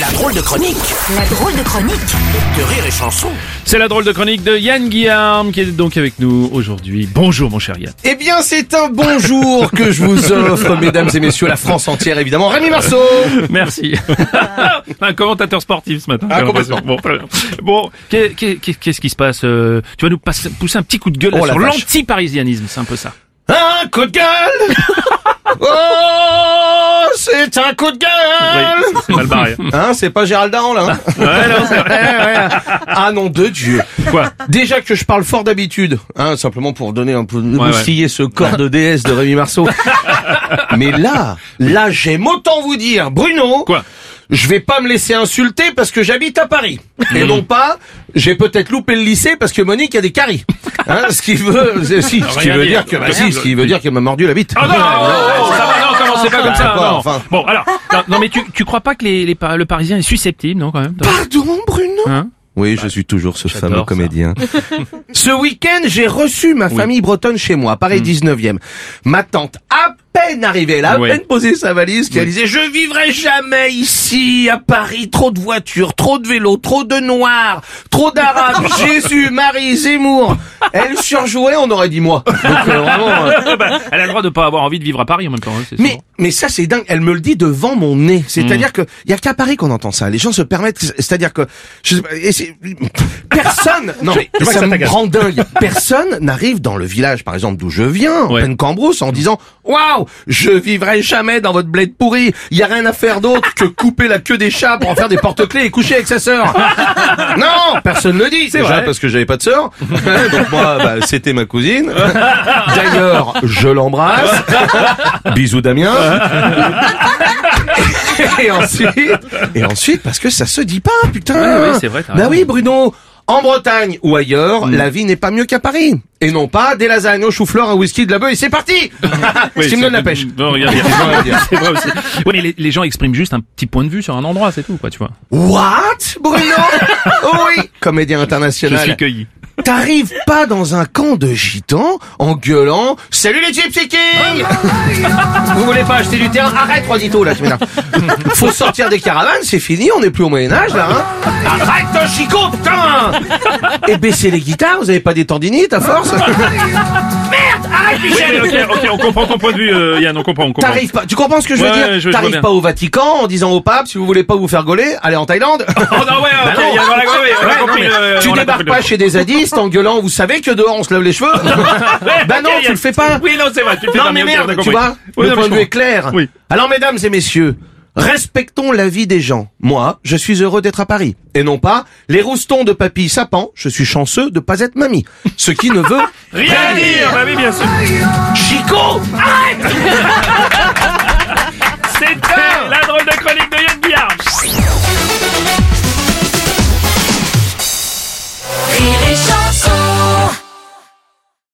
La drôle de chronique La drôle de chronique de Rire et Chanson. C'est la drôle de chronique de Yann Guillaume qui est donc avec nous aujourd'hui. Bonjour mon cher Yann. Eh bien, c'est un bonjour que je vous offre, mesdames et messieurs, la France entière, évidemment. Rémi Marceau Merci. un commentateur sportif ce matin. Ah, j'ai complètement. l'impression. Bon, très bien. Bon, qu'est- qu'est- qu'est- qu'est-ce qui se passe euh, Tu vas nous pousser un petit coup de gueule là, Oh, la sur l'anti-parisianisme, c'est un peu ça. Un coup de gueule Oh, c'est un coup de gueule Oui, c'est mal barré. Hein, c'est pas Gérald Daran, là hein Ouais, non, c'est vrai. Ouais, ouais. Ah non, de Dieu Quoi Déjà que je parle fort d'habitude, hein, simplement pour donner un peu, ouais. moustiller ce corps de déesse de Rémi Marceau. Mais là, là, j'aime autant vous dire, Bruno, Quoi je vais pas me laisser insulter parce que j'habite à Paris. Et non pas, j'ai peut-être loupé le lycée parce que Monique a des caries. Hein, ce qui veut, si, ce qui Rien veut dire. dire que, bah, si, ce qui veut dire qu'elle m'a mordu la bite. Ah non, va, non, commencez pas comme ça. Non. enfin. Bon, alors, non, non, mais tu, tu crois pas que les, les, le Parisien est susceptible, non, quand même Pardon, Bruno Hein Oui, je suis toujours ce fameux ça. comédien. ce week-end, j'ai reçu ma famille bretonne chez moi, Paris 19e. Ma tante, peine arrivée, elle a à Oui. peine posé sa valise, qui Oui. elle disait, je vivrai jamais ici, à Paris, trop de voitures, trop de vélos, trop de noirs, trop d'arabes, Jésus, Marie, Zemmour. Elle surjouait, on aurait dit moi. Donc, euh, vraiment, euh, Bah, Elle a le droit de pas avoir envie de vivre à Paris en même temps. hein, mais, sûr. mais ça c'est dingue. Elle me le dit devant mon nez. C'est-à-dire Mm. que il y a qu'à Paris qu'on entend ça. Les gens se permettent. C'est-à-dire que je sais pas, personne. Non je ça ça me rend dingue. Personne n'arrive dans le village, par exemple d'où je viens, en Ouais. pleine Cambrousse, en disant waouh, je vivrai jamais dans votre bled pourri. Il y a rien à faire d'autre que couper la queue des chats pour en faire des porte-clés et coucher avec sa sœur. non, personne ne le dit. Déjà vrai. parce que j'avais pas de sœur. Donc moi, bah, c'était ma cousine. D'ailleurs, je l'embrasse. Bisous Damien. et ensuite, et ensuite parce que ça se dit pas, putain. Ouais, ouais, c'est vrai, t'as Bah oui, Bruno. En Bretagne ou ailleurs, la vie n'est pas mieux qu'à Paris. Et non pas des lasagnes au chou-fleur, un whisky, de la beuh et c'est parti Ce qui me donne la pêche. Non, regarde, regarde. C'est vrai aussi. Oui, mais les, les gens expriment juste un petit point de vue sur un endroit, c'est tout, quoi, tu vois. What Bruno? Oui Comédien Je international. suis cueilli. T'arrives pas dans un camp de gitans en gueulant Salut les Gypsy Kings Vous voulez pas acheter du terrain? Arrête Juanito là, tu. Faut sortir des caravanes, c'est fini, on n'est plus au Moyen-Âge là, hein. Arrête ton putain! Et baissez les guitares, vous avez pas des tendinites à force? Oui, mais ok, ok, on comprend ton point de vue, euh, Yann, on comprend, on comprend. T'arrives pas, tu comprends ce que je veux Ouais, dire je- T'arrives pas au Vatican en disant au pape, si vous voulez pas vous faire gauler, allez en Thaïlande. Oh non, ouais, ok, Bah non. Yann, voilà, ouais, ouais, on a Ouais, non, compris, mais euh, tu on débarques compris pas chez des zadistes en gueulant, vous savez que dehors on se lave les cheveux. Bah non, tu le fais pas. Oui, non, c'est vrai, tu le fais Non pas, mais ok, on a merde, tu vois Le non, mais point de vue est clair. Alors mesdames et messieurs, respectons la vie des gens. Moi, je suis heureux d'être à Paris. Et non pas les roustons de papy sapant, je suis chanceux de pas être mamie. Ce qui ne veut Rien dire, bah oui, bien sûr. Chico de